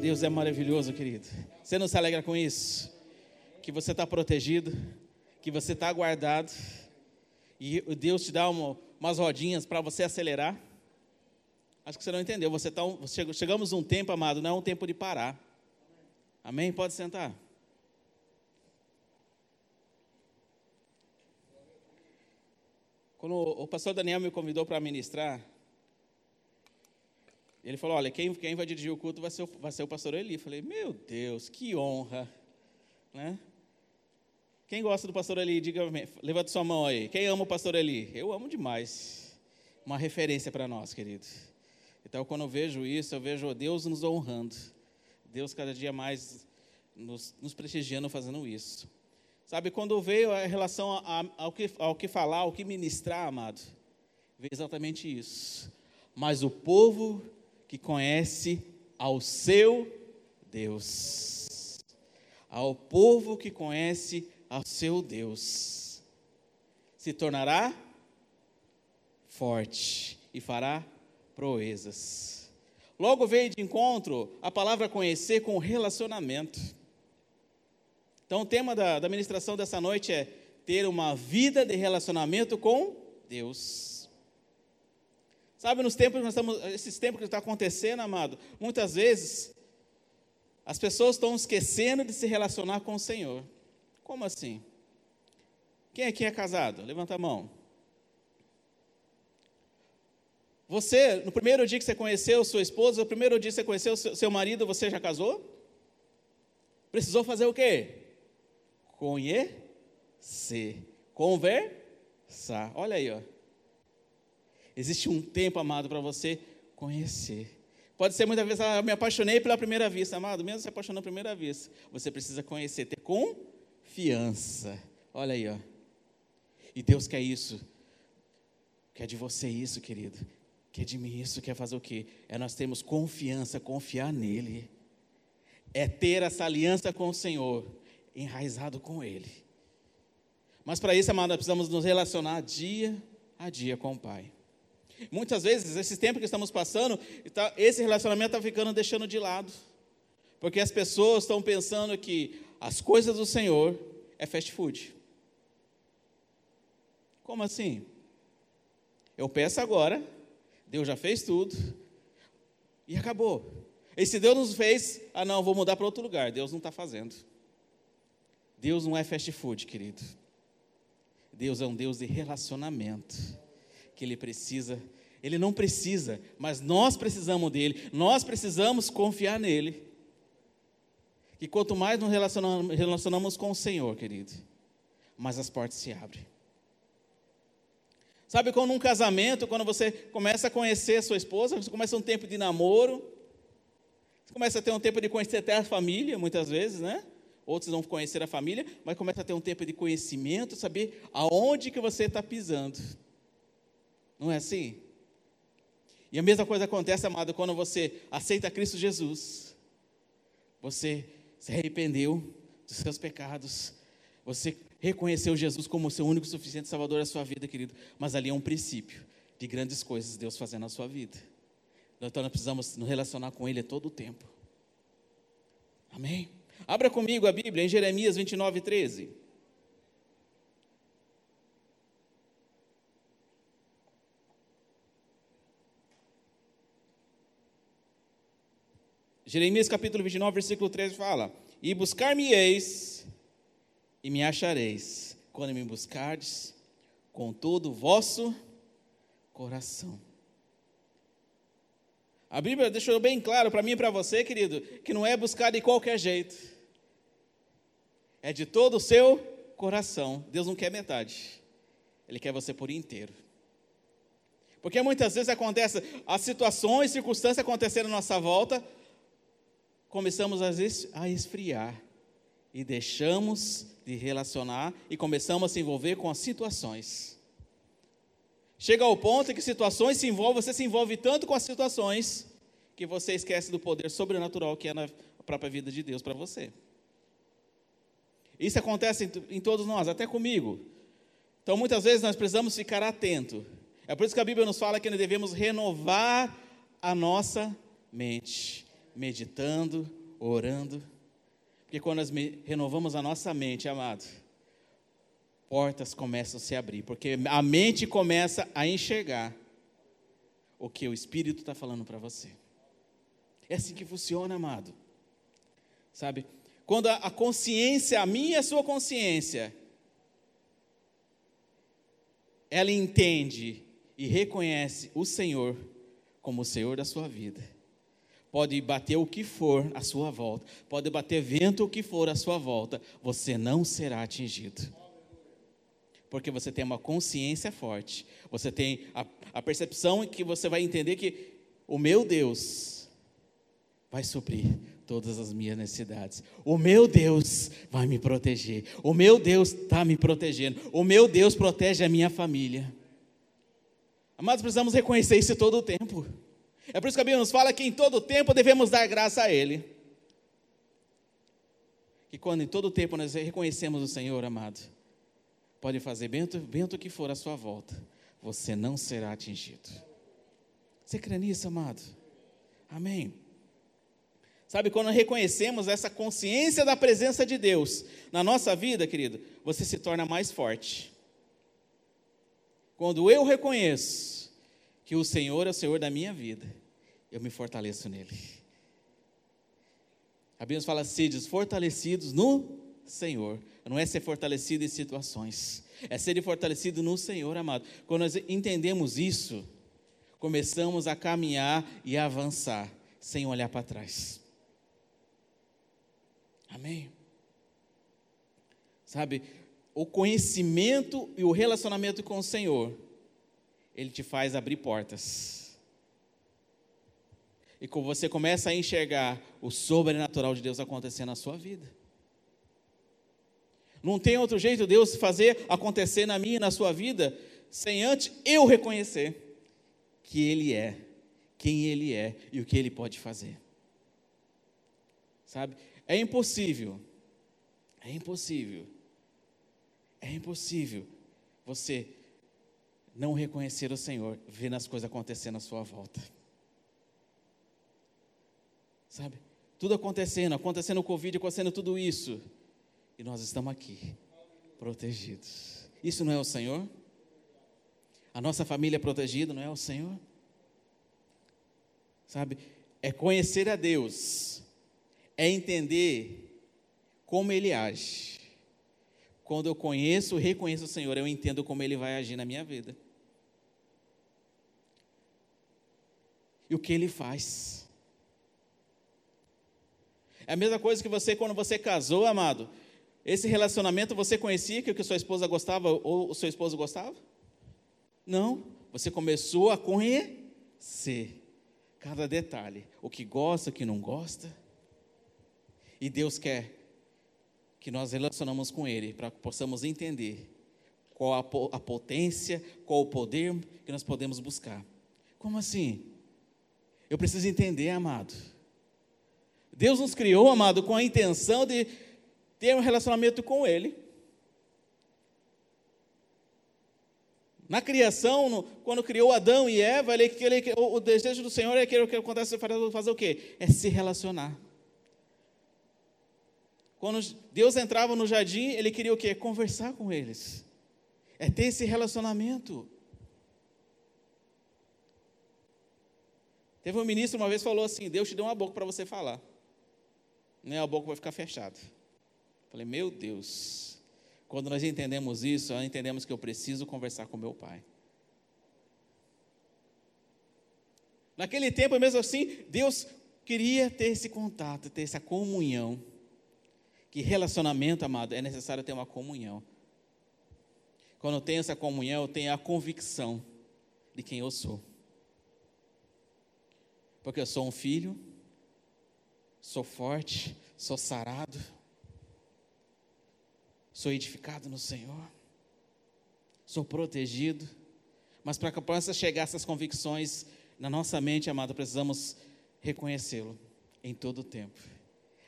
Deus é maravilhoso, querido. Você não se alegra com isso? Que você está protegido, que você está guardado, e Deus te dá uma, umas rodinhas para você acelerar. Acho que você não entendeu. Você tá, chegamos um tempo, amado, não é um tempo de parar. Amém? Pode sentar. Quando o pastor Daniel me convidou para ministrar, ele falou: Olha, quem, quem vai dirigir o culto vai ser, o, vai ser o pastor Eli. Eu falei: Meu Deus, que honra. Né? Quem gosta do pastor Eli, diga, levanta sua mão aí. Quem ama o pastor Eli? Eu amo demais. Uma referência para nós, querido. Então, quando eu vejo isso, eu vejo Deus nos honrando. Deus cada dia mais nos, nos prestigiando fazendo isso. Sabe, quando veio a relação a, a, ao, que, ao que falar, ao que ministrar, amado, veio exatamente isso. Mas o povo que conhece ao seu Deus. Ao povo que conhece ao seu Deus. Se tornará forte e fará proezas. Logo veio de encontro a palavra conhecer com relacionamento. Então, o tema da, da ministração dessa noite é ter uma vida de relacionamento com Deus. Sabe, nos tempos que nós estamos, esses tempos que está acontecendo, amado, muitas vezes as pessoas estão esquecendo de se relacionar com o Senhor. Como assim? Quem aqui é casado? Levanta a mão. Você, no primeiro dia que você conheceu sua esposa, no primeiro dia que você conheceu seu marido, você já casou? Precisou fazer o quê? Conhecer. Conversar. Olha aí, ó. Existe um tempo, amado, para você conhecer. Pode ser muitas vezes, ah, me apaixonei pela primeira vista, amado, mesmo se apaixonou pela primeira vista. Você precisa conhecer, ter confiança. Olha aí, ó. E Deus quer isso. Quer de você isso, querido. Quer de mim isso, quer fazer o quê? É nós temos confiança, confiar nele. É ter essa aliança com o Senhor, enraizado com Ele. Mas para isso, amado, precisamos nos relacionar dia a dia com o Pai. Muitas vezes, esse tempo que estamos passando, tá, esse relacionamento está ficando deixando de lado. Porque as pessoas estão pensando que as coisas do Senhor é fast food. Como assim? Eu peço agora, Deus já fez tudo e acabou. E se Deus nos fez, ah não, vou mudar para outro lugar. Deus não está fazendo. Deus não é fast food, querido. Deus é um Deus de relacionamento. Que Ele precisa, Ele não precisa, mas nós precisamos dele. Nós precisamos confiar nele que quanto mais nos relacionamos, relacionamos com o Senhor, querido, mais as portas se abrem. Sabe como num casamento, quando você começa a conhecer sua esposa, você começa um tempo de namoro, você começa a ter um tempo de conhecer até a família, muitas vezes, né? Outros não conhecer a família, mas começa a ter um tempo de conhecimento, saber aonde que você está pisando. Não é assim? E a mesma coisa acontece, amado, quando você aceita Cristo Jesus. Você se arrependeu dos seus pecados, você reconheceu Jesus como o seu único suficiente salvador da sua vida, querido. Mas ali é um princípio de grandes coisas Deus fazendo na sua vida. Então nós precisamos nos relacionar com Ele a todo o tempo. Amém? Abra comigo a Bíblia em Jeremias 29, 13. Jeremias capítulo 29, versículo 13 fala: E buscar-me-eis e me achareis, quando me buscardes com todo o vosso coração. A Bíblia deixou bem claro para mim e para você, querido, que não é buscar de qualquer jeito, é de todo o seu coração. Deus não quer metade, Ele quer você por inteiro. Porque muitas vezes acontece, as situações, circunstâncias acontecendo à nossa volta, começamos a esfriar e deixamos de relacionar e começamos a se envolver com as situações. Chega ao ponto em que situações se envolvem, você se envolve tanto com as situações que você esquece do poder sobrenatural que é na própria vida de Deus para você. Isso acontece em, todos nós, até comigo. Então, muitas vezes nós precisamos ficar atento. É por isso que a Bíblia nos fala que nós devemos renovar a nossa mente meditando, orando. Porque quando nós renovamos a nossa mente, amado, portas começam a se abrir, porque a mente começa a enxergar o que o Espírito está falando para você. É assim que funciona, amado. Sabe? Quando a consciência, a minha e a sua consciência, ela entende e reconhece o Senhor como o Senhor da sua vida. Pode bater o que for à sua volta, pode bater vento o que for à sua volta, você não será atingido. Porque você tem uma consciência forte, você tem a, a percepção que você vai entender que o meu Deus vai suprir todas as minhas necessidades. O meu Deus vai me proteger. O meu Deus está me protegendo. O meu Deus protege a minha família. Amados, precisamos reconhecer isso todo o tempo. É por isso que a Bíblia nos fala que em todo tempo devemos dar graça a Ele. Que quando em todo tempo nós reconhecemos o Senhor, amado, pode fazer vento, vento que for à sua volta, você não será atingido. Você crê nisso, amado? Amém. Sabe, quando reconhecemos essa consciência da presença de Deus na nossa vida, querido, você se torna mais forte. Quando eu reconheço que o Senhor é o Senhor da minha vida, eu me fortaleço nele. A Bíblia fala, sedes fortalecidos no Senhor. Não é ser fortalecido em situações, é ser fortalecido no Senhor, amado. Quando nós entendemos isso, começamos a caminhar e a avançar, sem olhar para trás. Amém? Sabe, o conhecimento e o relacionamento com o Senhor, ele te faz abrir portas. E você começa a enxergar o sobrenatural de Deus acontecendo na sua vida. Não tem outro jeito Deus fazer acontecer na minha e na sua vida sem antes eu reconhecer que Ele é, quem Ele é e o que Ele pode fazer. Sabe? É impossível, é impossível, é impossível você não reconhecer o Senhor, vendo as coisas acontecendo à sua volta. Sabe? Tudo acontecendo, acontecendo o Covid, acontecendo tudo isso. E nós estamos aqui, protegidos. Isso não é o Senhor? A nossa família é protegida, não é o Senhor? Sabe? É conhecer a Deus é entender como Ele age. Quando eu conheço, reconheço o Senhor, eu entendo como Ele vai agir na minha vida. E o que Ele faz. É a mesma coisa que você, quando você casou, amado. Esse relacionamento você conhecia que o que sua esposa gostava ou o seu esposo gostava? Não. Você começou a conhecer cada detalhe. O que gosta, o que não gosta e Deus quer que nós relacionamos com Ele para que possamos entender qual a, a potência, qual o poder que nós podemos buscar. Como assim? Eu preciso entender, amado. Deus nos criou, amado, com a intenção de ter um relacionamento com Ele. Na criação, no, quando criou Adão e Eva, ele, ele, o, o desejo do Senhor é que, que acontece fazer, fazer o quê? É se relacionar. Quando Deus entrava no jardim, ele queria o quê? Conversar com eles. É ter esse relacionamento. Teve um ministro uma vez falou assim: Deus te deu uma boca para você falar. Nem a boca vai ficar fechada. Falei, meu Deus. Quando nós entendemos isso, nós entendemos que eu preciso conversar com meu pai. Naquele tempo, mesmo assim, Deus queria ter esse contato, ter essa comunhão que relacionamento, amado, é necessário ter uma comunhão. Quando eu tenho essa comunhão, eu tenho a convicção de quem eu sou. Porque eu sou um filho, sou forte, sou sarado, sou edificado no Senhor, sou protegido. Mas para que possa chegar essas convicções na nossa mente, amado, precisamos reconhecê-lo em todo o tempo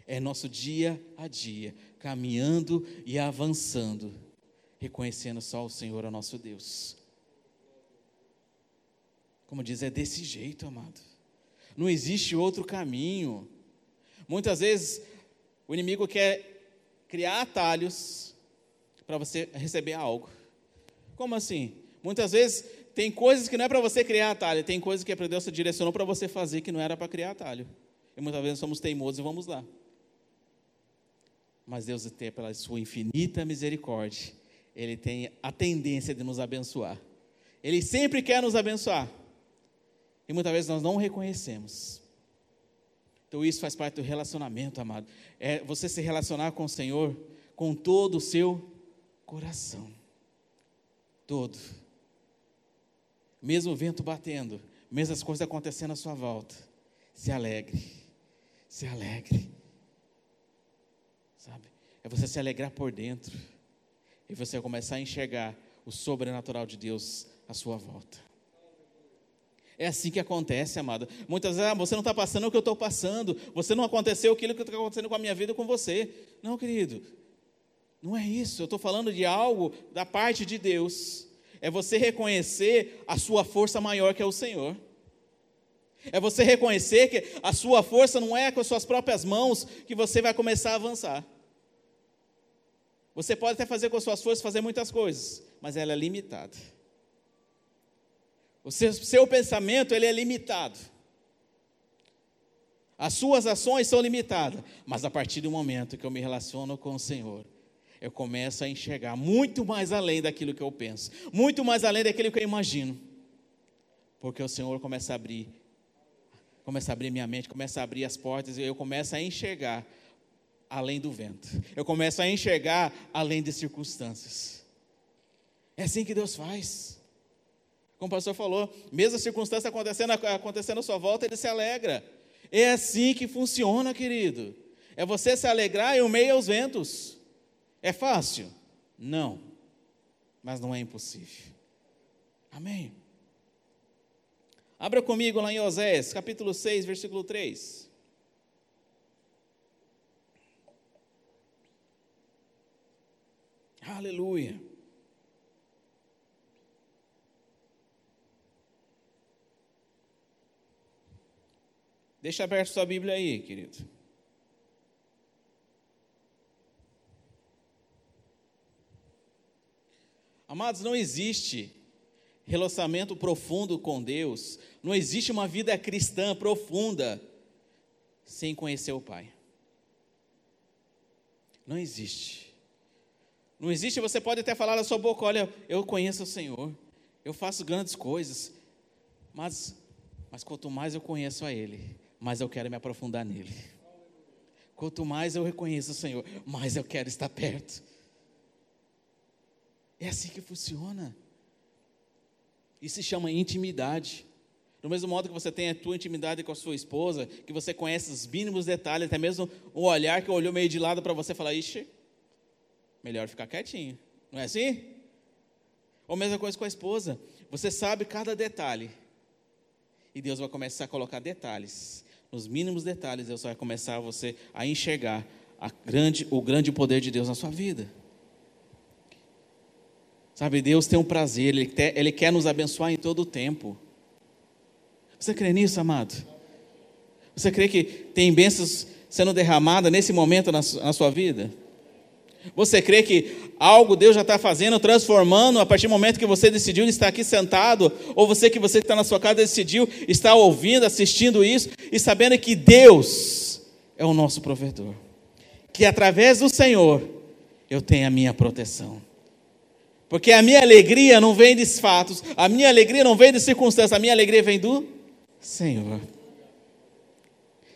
é nosso dia a dia, caminhando e avançando, reconhecendo só o Senhor, o nosso Deus. Como diz, é desse jeito, amado. Não existe outro caminho. Muitas vezes o inimigo quer criar atalhos para você receber algo. Como assim? Muitas vezes tem coisas que não é para você criar atalho, tem coisas que Deus se direcionou para você fazer que não era para criar atalho. E muitas vezes somos teimosos e vamos lá. Mas Deus tem pela sua infinita misericórdia, ele tem a tendência de nos abençoar. Ele sempre quer nos abençoar. E muitas vezes nós não reconhecemos. Então isso faz parte do relacionamento, amado. É você se relacionar com o Senhor com todo o seu coração. Todo. Mesmo o vento batendo, mesmo as coisas acontecendo à sua volta, se alegre. Se alegre. Sabe? É você se alegrar por dentro. E você começar a enxergar o sobrenatural de Deus à sua volta. É assim que acontece, amado. Muitas vezes, ah, você não está passando o que eu estou passando. Você não aconteceu aquilo que está acontecendo com a minha vida com você. Não, querido. Não é isso. Eu estou falando de algo da parte de Deus. É você reconhecer a sua força maior que é o Senhor. É você reconhecer que a sua força não é com as suas próprias mãos que você vai começar a avançar. Você pode até fazer com as suas forças fazer muitas coisas, mas ela é limitada. O seu, seu pensamento ele é limitado. As suas ações são limitadas, mas a partir do momento que eu me relaciono com o Senhor, eu começo a enxergar muito mais além daquilo que eu penso, muito mais além daquilo que eu imagino. Porque o Senhor começa a abrir, começa a abrir minha mente, começa a abrir as portas e eu começo a enxergar além do vento. Eu começo a enxergar além de circunstâncias. É assim que Deus faz. Como o pastor falou, mesmo a circunstância acontecendo, acontecendo à sua volta, ele se alegra. É assim que funciona, querido. É você se alegrar em meio aos ventos. É fácil? Não. Mas não é impossível. Amém. Abra comigo lá em Oséias, capítulo 6, versículo 3. Aleluia. Deixa aberto sua Bíblia aí, querido. Amados, não existe relacionamento profundo com Deus, não existe uma vida cristã profunda sem conhecer o Pai. Não existe. Não existe, você pode até falar na sua boca: olha, eu conheço o Senhor, eu faço grandes coisas, mas, mas quanto mais eu conheço a Ele, mais eu quero me aprofundar nele. Quanto mais eu reconheço o Senhor, mais eu quero estar perto. É assim que funciona. Isso se chama intimidade. Do mesmo modo que você tem a tua intimidade com a sua esposa, que você conhece os mínimos detalhes, até mesmo o olhar que olhou meio de lado para você falar, ixi, melhor ficar quietinho. Não é assim? Ou mesma coisa com a esposa. Você sabe cada detalhe. E Deus vai começar a colocar detalhes. Nos mínimos detalhes, Deus vai começar você a enxergar a grande, o grande poder de Deus na sua vida. Sabe, Deus tem um prazer, Ele quer, Ele quer nos abençoar em todo o tempo. Você crê nisso, amado? Você crê que tem bênçãos sendo derramadas nesse momento na, na sua vida? Você crê que algo Deus já está fazendo, transformando a partir do momento que você decidiu estar aqui sentado, ou você que você está na sua casa decidiu estar ouvindo, assistindo isso e sabendo que Deus é o nosso provedor, que através do Senhor eu tenho a minha proteção. Porque a minha alegria não vem de fatos, a minha alegria não vem de circunstâncias, a minha alegria vem do Senhor.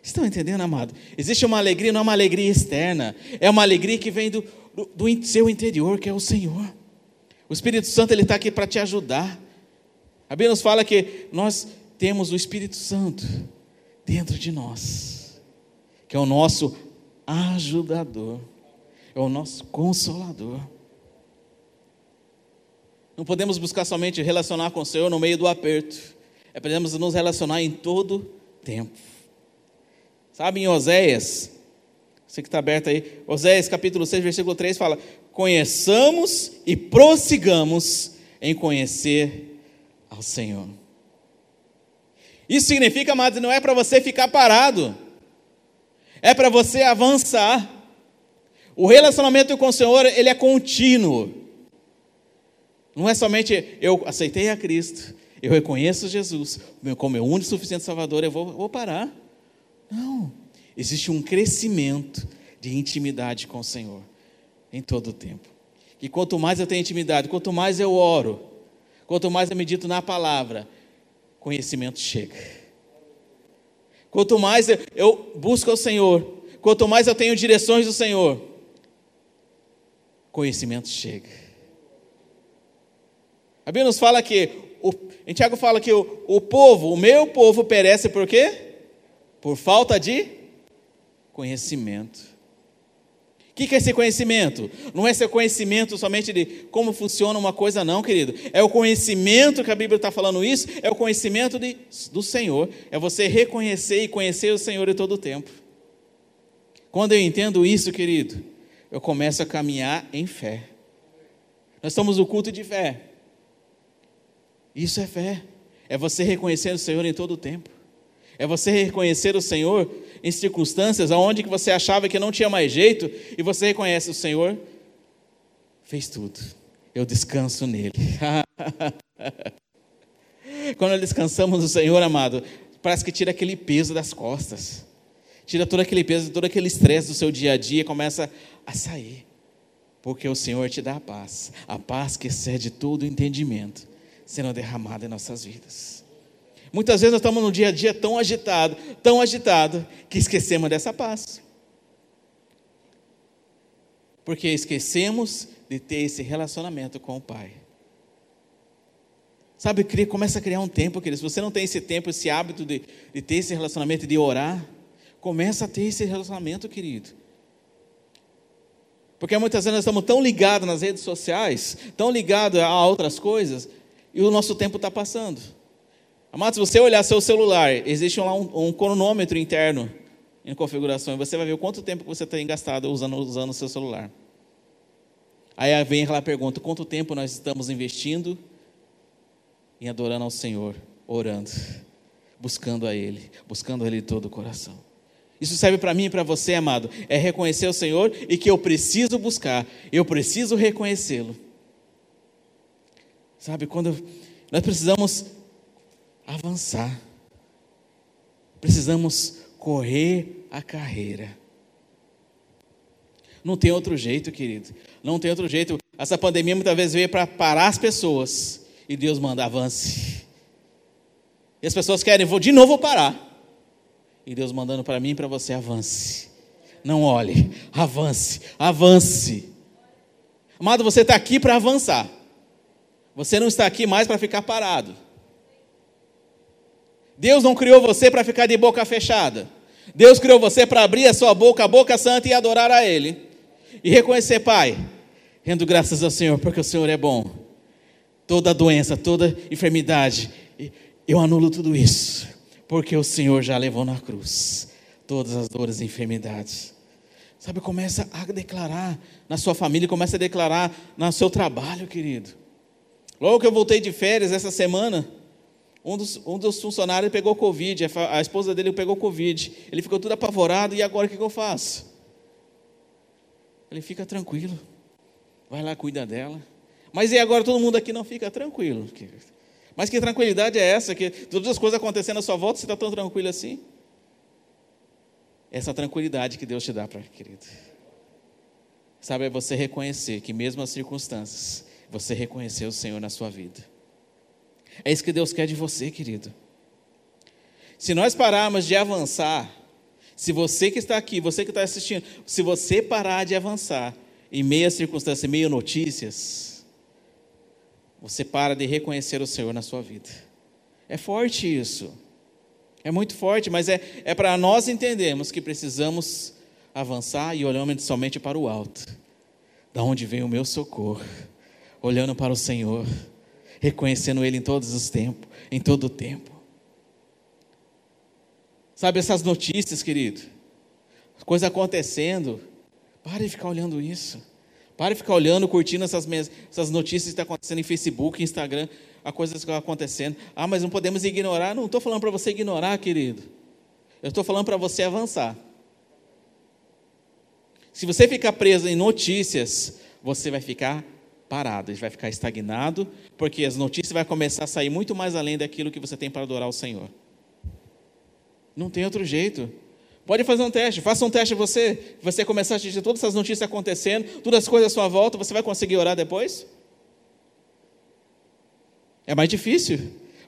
Estão entendendo, amado? Existe uma alegria, não é uma alegria externa, é uma alegria que vem do, do, do seu interior, que é o Senhor. O Espírito Santo ele está aqui para te ajudar. A Bíblia nos fala que nós temos o Espírito Santo dentro de nós, que é o nosso ajudador, é o nosso consolador. Não podemos buscar somente relacionar com o Senhor no meio do aperto, é podemos nos relacionar em todo tempo. Sabe em Oséias, você que está aberto aí, Oséias capítulo 6, versículo 3 fala: Conheçamos e prossigamos em conhecer ao Senhor. Isso significa, amados, não é para você ficar parado, É para você avançar. O relacionamento com o Senhor, ele é contínuo. Não é somente eu aceitei a Cristo, eu reconheço Jesus como meu único e suficiente Salvador, eu vou, vou parar. Não. Existe um crescimento de intimidade com o Senhor em todo o tempo. E quanto mais eu tenho intimidade, quanto mais eu oro, quanto mais eu medito na palavra, conhecimento chega. Quanto mais eu busco o Senhor, quanto mais eu tenho direções do Senhor, conhecimento chega. A Bíblia nos fala que, o, em Tiago fala que o, o povo, o meu povo perece por quê? Por falta de conhecimento. O que, é esse conhecimento? Não é esse conhecimento somente de como funciona uma coisa, não, querido. É o conhecimento que a Bíblia está falando isso, é o conhecimento de, do Senhor. É você reconhecer e conhecer o Senhor em todo o tempo. Quando eu entendo isso, querido, eu começo a caminhar em fé. Nós estamos no culto de fé. Isso é fé. É você reconhecer o Senhor em todo o tempo. É você reconhecer o Senhor em circunstâncias onde que você achava que não tinha mais jeito e você reconhece o Senhor fez tudo. Eu descanso nele. Quando descansamos no Senhor, amado, parece que tira aquele peso das costas. Tira todo aquele peso, todo aquele estresse do seu dia a dia e começa a sair. Porque o Senhor te dá a paz, a paz que excede todo o entendimento, sendo derramada em nossas vidas. Muitas vezes nós estamos no dia a dia tão agitado, tão agitado, que esquecemos dessa paz. Porque esquecemos de ter esse relacionamento com o Pai. Sabe, começa a criar um tempo, querido. Se você não tem esse tempo, esse hábito de, de ter esse relacionamento, de orar, começa a ter esse relacionamento, querido. Porque muitas vezes nós estamos tão ligados nas redes sociais, tão ligados a outras coisas, e o nosso tempo está passando. Amado, se você olhar seu celular, existe lá um, um cronômetro interno em configuração, e você vai ver quanto tempo você tem gastado usando, usando o seu celular. Aí vem aquela pergunta: quanto tempo nós estamos investindo em adorando ao Senhor, orando, buscando a Ele, buscando a Ele todo o coração? Isso serve para mim e para você, amado, é reconhecer o Senhor e que eu preciso buscar, eu preciso reconhecê-lo. Sabe, quando nós precisamos avançar. Precisamos correr a carreira. Não tem outro jeito, querido. Não tem outro jeito. Essa pandemia muitas vezes veio para parar as pessoas. E Deus manda, avance. E as pessoas querem, vou de novo parar. E Deus mandando para mim e para você, avance. Não olhe, avance, avance. Amado, você está aqui para avançar. Você não está aqui mais para ficar parado. Deus não criou você para ficar de boca fechada. Deus criou você para abrir a sua boca, a boca santa, e adorar a Ele. E reconhecer, Pai, rendo graças ao Senhor, porque o Senhor é bom. Toda doença, toda enfermidade, eu anulo tudo isso, porque o Senhor já levou na cruz todas as dores e enfermidades. Sabe, começa a declarar na sua família, começa a declarar no seu trabalho, querido. Logo que eu voltei de férias essa semana, um dos, um dos funcionários pegou Covid, a, esposa dele pegou Covid. Ele ficou tudo apavorado, e agora o que, que eu faço? Ele fica tranquilo, vai lá, cuida dela. Mas e agora todo mundo aqui não fica tranquilo? Mas que tranquilidade é essa? Que todas as coisas acontecendo à sua volta, você está tão tranquilo assim? Essa tranquilidade que Deus te dá, querido. Sabe, é você reconhecer que mesmo as circunstâncias, você reconhecer o Senhor na sua vida. É isso que Deus quer de você, querido. Se nós pararmos de avançar, se você que está aqui, você que está assistindo, se você parar de avançar em meio a circunstâncias, em meio notícias, você para de reconhecer o Senhor na sua vida. É forte isso. É muito forte, mas é, é para nós entendermos que precisamos avançar e olhando somente para o alto. Da onde vem o meu socorro? Olhando para o Senhor reconhecendo Ele em todos os tempos, em todo o tempo. Sabe essas notícias, querido? Coisa acontecendo. Pare de ficar olhando isso. Pare de ficar olhando, curtindo essas, essas notícias que estão acontecendo em Facebook, Instagram, a coisas que estão acontecendo. Ah, mas não podemos ignorar. Não estou falando para você ignorar, querido. Eu estou falando para você avançar. Se você ficar preso em notícias, você vai ficar parado, vai ficar estagnado, porque as notícias vão começar a sair muito mais além daquilo que você tem para adorar o Senhor. Não tem outro jeito. Pode fazer um teste, faça um teste você, você começar a assistir todas essas notícias acontecendo, todas as coisas à sua volta, você vai conseguir orar depois? É mais difícil,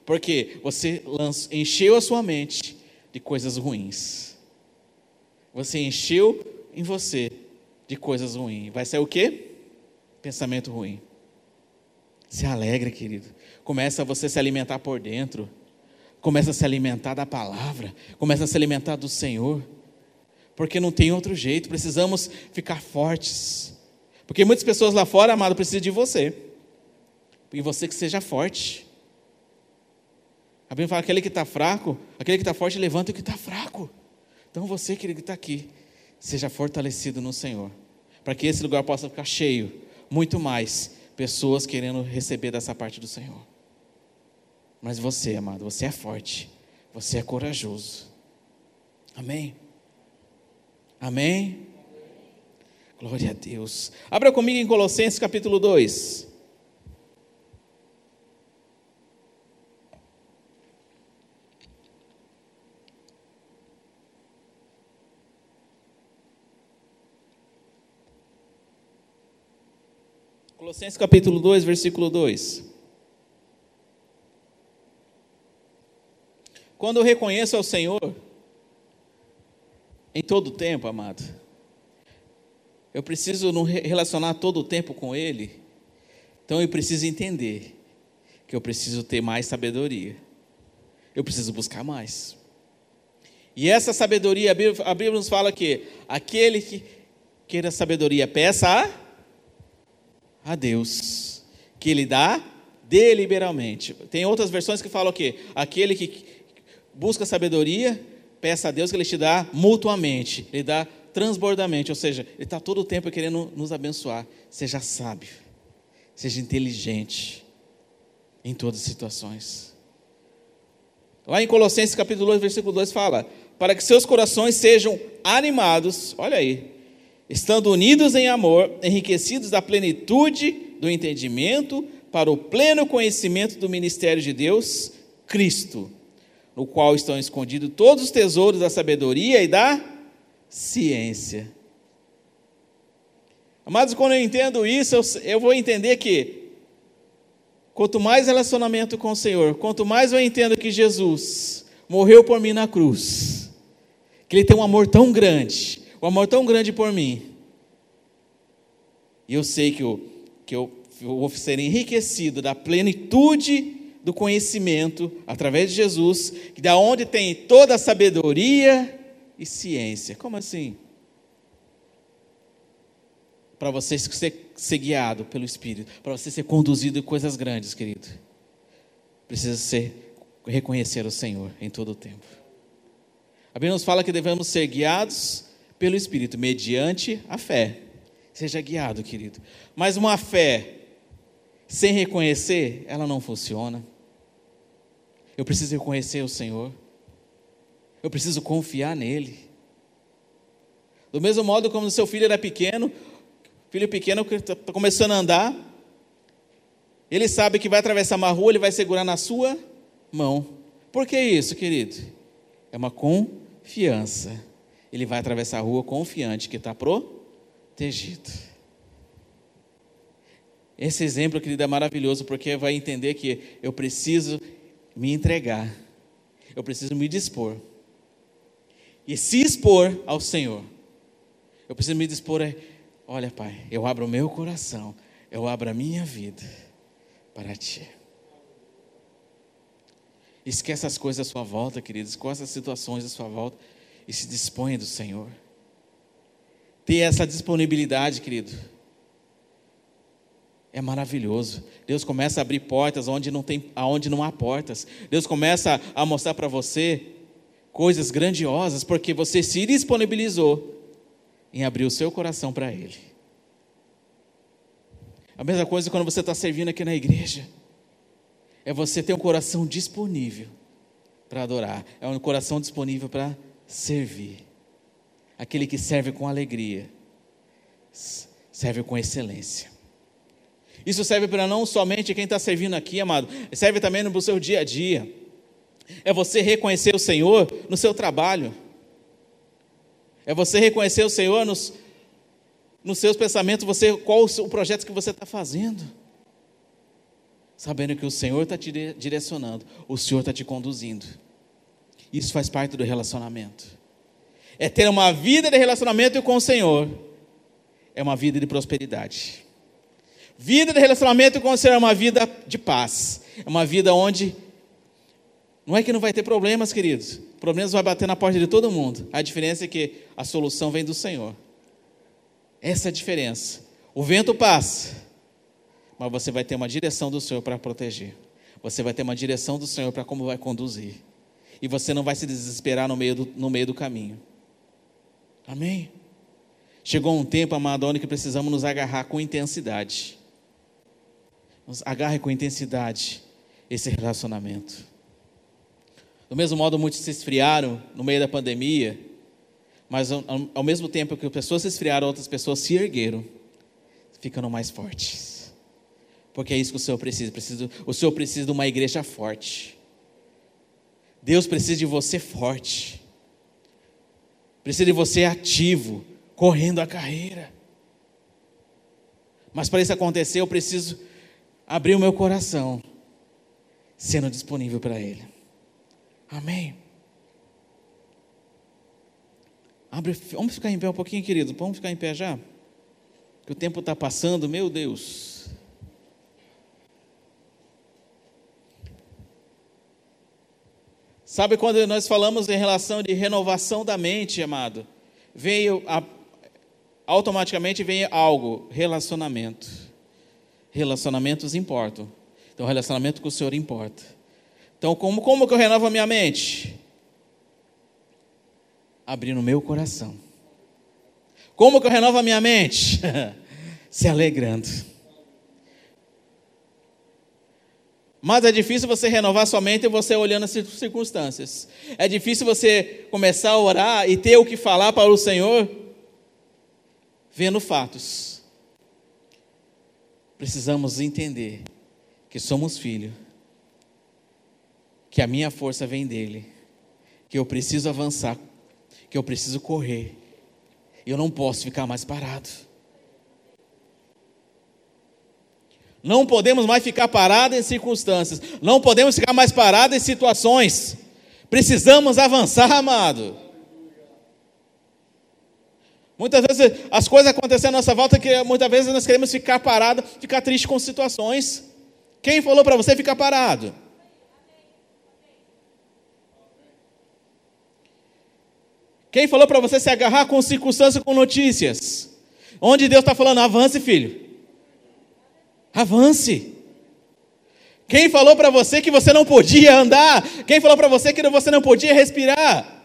porque você encheu a sua mente de coisas ruins. Você encheu em você de coisas ruins. Vai ser o quê? Pensamento ruim. Se alegra, querido. Começa você se alimentar por dentro. Começa a se alimentar da palavra. Começa a se alimentar do Senhor. Porque não tem outro jeito. Precisamos ficar fortes. Porque muitas pessoas lá fora, amado, precisam de você. E você que seja forte. A Bíblia fala: aquele que está fraco, aquele que está forte, levanta o que está fraco. Então você, querido, que está aqui, seja fortalecido no Senhor. Para que esse lugar possa ficar cheio, muito mais pessoas querendo receber dessa parte do Senhor. Mas você, amado, você é forte, você é corajoso. Amém? Amém? Glória a Deus. Abra comigo em Colossenses capítulo 2. Colossenses capítulo 2, versículo 2. Quando eu reconheço ao Senhor, em todo o tempo, amado, eu preciso não relacionar todo o tempo com Ele, então eu preciso entender que eu preciso ter mais sabedoria, eu preciso buscar mais. E essa sabedoria, a Bíblia nos fala que aquele que queira sabedoria, peça a a Deus, que Ele dá deliberalmente. Tem outras versões que falam o quê? Aquele que busca sabedoria, peça a Deus que Ele te dá mutuamente, Ele dá transbordamente, ou seja, Ele está todo o tempo querendo nos abençoar. Seja sábio, seja inteligente em todas as situações. Lá em Colossenses capítulo 2, versículo 2 fala: para que seus corações sejam animados, olha aí, estando unidos em amor, enriquecidos da plenitude do entendimento, para o pleno conhecimento do ministério de Deus, Cristo, no qual estão escondidos todos os tesouros da sabedoria e da ciência. Amados, quando eu entendo isso, eu, eu vou entender que quanto mais relacionamento com o Senhor, quanto mais eu entendo que Jesus morreu por mim na cruz, que Ele tem um amor tão grande, um amor tão grande por mim. E eu sei que eu, que eu vou ser enriquecido da plenitude do conhecimento através de Jesus, que da onde tem toda a sabedoria e ciência. Como assim? Para você ser, ser guiado pelo Espírito, para você ser conduzido em coisas grandes, querido, precisa ser reconhecer o Senhor em todo o tempo. A Bíblia nos fala que devemos ser guiados pelo Espírito, mediante a fé. Seja guiado, querido. Mas uma fé sem reconhecer, ela não funciona. Eu preciso reconhecer o Senhor. Eu preciso confiar nele. Do mesmo modo como seu filho era pequeno, filho pequeno que está começando a andar, ele sabe que vai atravessar uma rua, ele vai segurar na sua mão. Por que isso, querido? É uma confiança ele vai atravessar a rua confiante que está protegido. Esse exemplo, querido, é maravilhoso porque vai entender que eu preciso me entregar, eu preciso me dispor e se expor ao Senhor. Eu preciso me dispor a, olha, Pai, eu abro o meu coração, eu abro a minha vida para Ti. Esquece as coisas à sua volta, queridos, esquece as situações à sua volta e se disponha do Senhor. Ter essa disponibilidade, querido. É maravilhoso. Deus começa a abrir portas onde não, tem, onde não há portas. Deus começa a mostrar para você coisas grandiosas, porque você se disponibilizou em abrir o seu coração para Ele. A mesma coisa quando você está servindo aqui na igreja. É você ter um coração disponível para adorar. É um coração disponível para servir. Aquele que serve com alegria. serve com excelência. Isso serve para não somente quem está servindo aqui, amado, serve também no seu dia a dia. É você reconhecer o Senhor no seu trabalho. É você reconhecer o Senhor nos, nos seus pensamentos, você, qual o, o projeto que você está fazendo. Sabendo que o Senhor está te direcionando, o Senhor está te conduzindo. Isso faz parte do relacionamento. É ter uma vida de relacionamento com o Senhor. É uma vida de prosperidade. Vida de relacionamento com o Senhor é uma vida de paz. É uma vida onde não é que não vai ter problemas, queridos. Problemas vai bater na porta de todo mundo. A diferença é que a solução vem do Senhor. Essa é a diferença. O vento passa, mas você vai ter uma direção do Senhor para proteger. Você vai ter uma direção do Senhor para como vai conduzir. E você não vai se desesperar no meio do, no meio do caminho. Amém? Chegou um tempo, amado, que precisamos nos agarrar com intensidade. Nos agarre com intensidade esse relacionamento. Do mesmo modo, muitos se esfriaram no meio da pandemia, mas ao, ao mesmo tempo que as pessoas se esfriaram, outras pessoas se ergueram, ficando mais fortes. Porque é isso que o Senhor precisa. precisa o Senhor precisa de uma igreja forte. Deus precisa de você forte. Precisa de você ativo, correndo a carreira. Mas para isso acontecer, eu preciso abrir o meu coração, sendo disponível para Ele. Amém. Abre, vamos ficar em pé um pouquinho, querido. Vamos ficar em pé já? Que o tempo está passando, meu Deus. Sabe quando nós falamos em relação de renovação da mente, amado? Veio a, automaticamente vem algo, relacionamento. Relacionamentos importam. Então, relacionamento com o Senhor importa. Então, como, como que eu renovo a minha mente? Abrindo o meu coração. Como que eu renovo a minha mente? Se alegrando. Mas é difícil você renovar sua mente você olhando as circunstâncias. É difícil você começar a orar e ter o que falar para o Senhor vendo fatos. Precisamos entender que somos filhos que a minha força vem dele, que eu preciso avançar, que eu preciso correr, eu não posso ficar mais parado. Não podemos mais ficar parados em circunstâncias, não podemos ficar mais parados em situações. Precisamos avançar, amado. Muitas vezes as coisas acontecem à nossa volta que muitas vezes nós queremos ficar parados, ficar triste com situações. Quem falou para você ficar parado? Quem falou para você se agarrar com circunstâncias, com notícias? Onde Deus está falando, avance, filho. Avance. Quem falou para você que você não podia andar? Quem falou para você que você não podia respirar?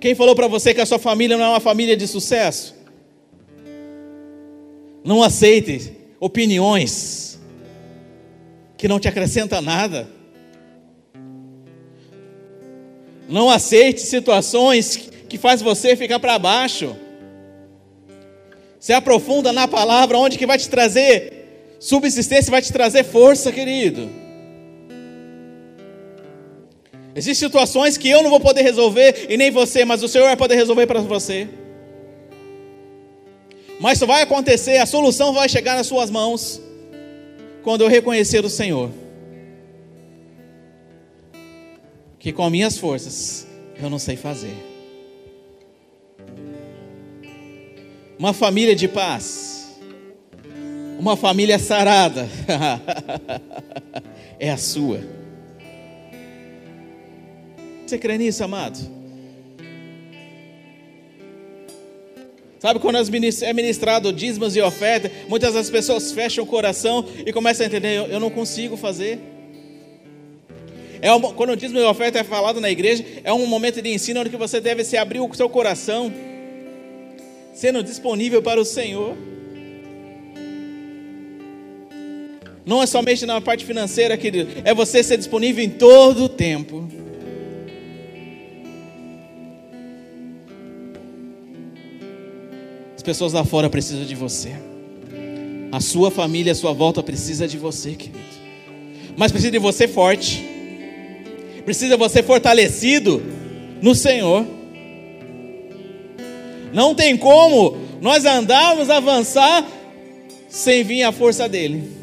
Quem falou para você que a sua família não é uma família de sucesso? Não aceite opiniões que não te acrescentam nada. Não aceite situações que faz você ficar para baixo. Se aprofunda na palavra, onde que vai te trazer subsistência, vai te trazer força, querido. Existem situações que eu não vou poder resolver e nem você, mas o Senhor vai poder resolver para você. Mas isso vai acontecer, a solução vai chegar nas suas mãos quando eu reconhecer o Senhor. que com minhas forças eu não sei fazer. Uma família de paz, uma família sarada, é a sua. Você crê nisso, amado? Sabe quando é ministrado dízimos e ofertas, muitas das pessoas fecham o coração e começam a entender: eu, não consigo fazer. É um, quando o dízimo e oferta é falado na igreja, é um momento de ensino onde você deve se abrir o seu coração, sendo disponível para o Senhor. Não é somente na parte financeira, querido, é você ser disponível em todo o tempo. As pessoas lá fora precisam de você. A sua família, a sua volta precisa de você, querido. Mas precisa de você forte. Precisa de você fortalecido no Senhor. Não tem como nós andarmos, avançar sem vir a força dele.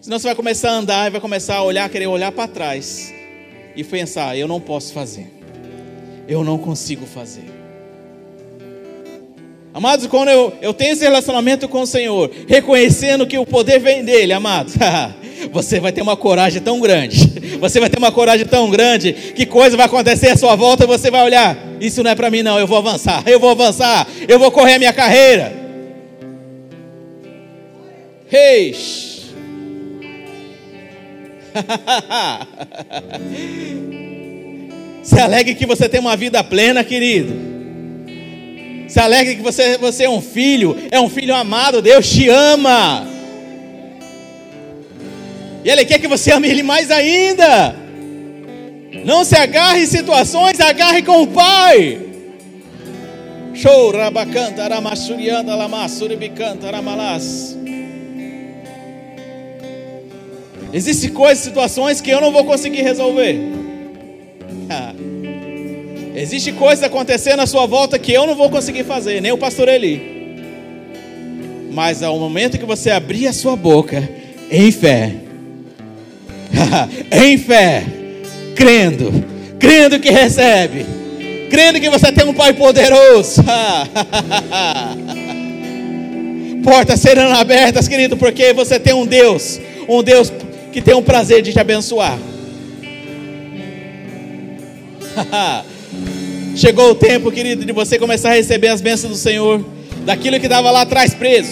Senão você vai começar a andar e vai começar a olhar, querer olhar para trás e pensar: eu não posso fazer, eu não consigo fazer. Amados, quando eu, eu tenho esse relacionamento com o Senhor, reconhecendo que o poder vem dele, amados, você vai ter uma coragem tão grande, você vai ter uma coragem tão grande, que coisa vai acontecer à sua volta e você vai olhar: isso não é para mim, não, eu vou avançar, eu vou avançar, eu vou correr a minha carreira. Reis. Se alegre que você tem uma vida plena, querido. Se alegre que você, você é um filho, é um filho amado, Deus te ama. E Ele quer que você ame Ele mais ainda. Não se agarre em situações, agarre com o Pai. Show, rabacanta, aramassurianda, lamassuribicanta, aramalas. Existem coisas, situações que eu não vou conseguir resolver. Ah. Existe acontecendo à sua volta que eu não vou conseguir fazer, nem o pastor Eli. Mas ao momento que você abrir a sua boca, em fé, em fé, crendo, crendo que recebe, crendo que você tem um Pai poderoso. Portas serão abertas, querido, porque você tem um Deus, um Deus que tem o prazer de te abençoar. Chegou o tempo, querido, de você começar a receber as bênçãos do Senhor, daquilo que estava lá atrás preso,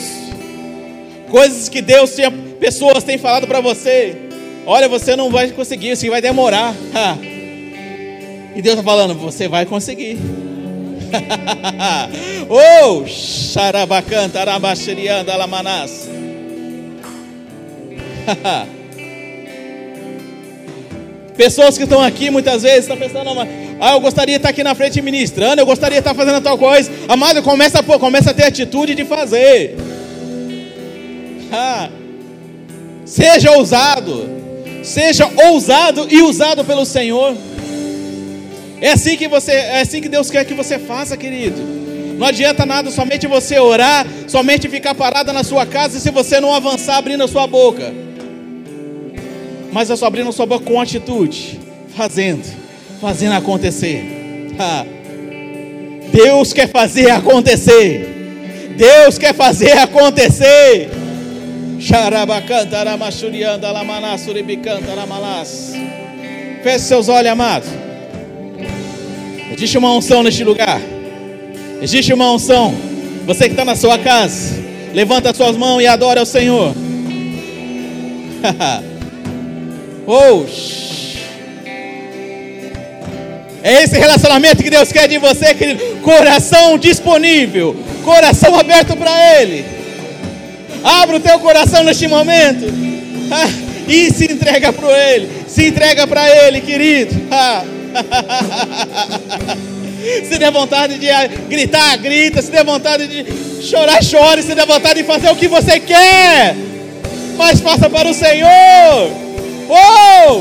coisas que Deus tinha, pessoas têm falado para você. Olha, você não vai conseguir, isso vai demorar. E Deus está falando, você vai conseguir. oh, xarabacanta, arabaxerianda, alamanás. Pessoas que estão aqui muitas vezes estão pensando, ah, eu gostaria de estar aqui na frente ministrando, eu gostaria de estar fazendo tal coisa. Amado, começa, pô, começa a ter atitude de fazer. Ah, seja ousado, seja ousado e usado pelo Senhor. É assim que você, é assim que Deus quer que você faça, querido. Não adianta nada somente você orar, somente ficar parada na sua casa se você não avançar abrindo a sua boca. Mas é só abrindo a sua boca com atitude, fazendo fazendo acontecer. Deus quer fazer acontecer. Deus quer fazer acontecer. Feche seus olhos, amados. Existe uma unção neste lugar. Existe uma unção. Você que está na sua casa, levanta suas mãos e adora ao Senhor. oh, é esse relacionamento que Deus quer de você, querido. Coração disponível, coração aberto para Ele. Abra o teu coração neste momento e se entrega para Ele. Se entrega para Ele, querido. Se der vontade de gritar, grita. Se der vontade de chorar, chore. Se der vontade de fazer o que você quer, mas faça para o Senhor. Oh!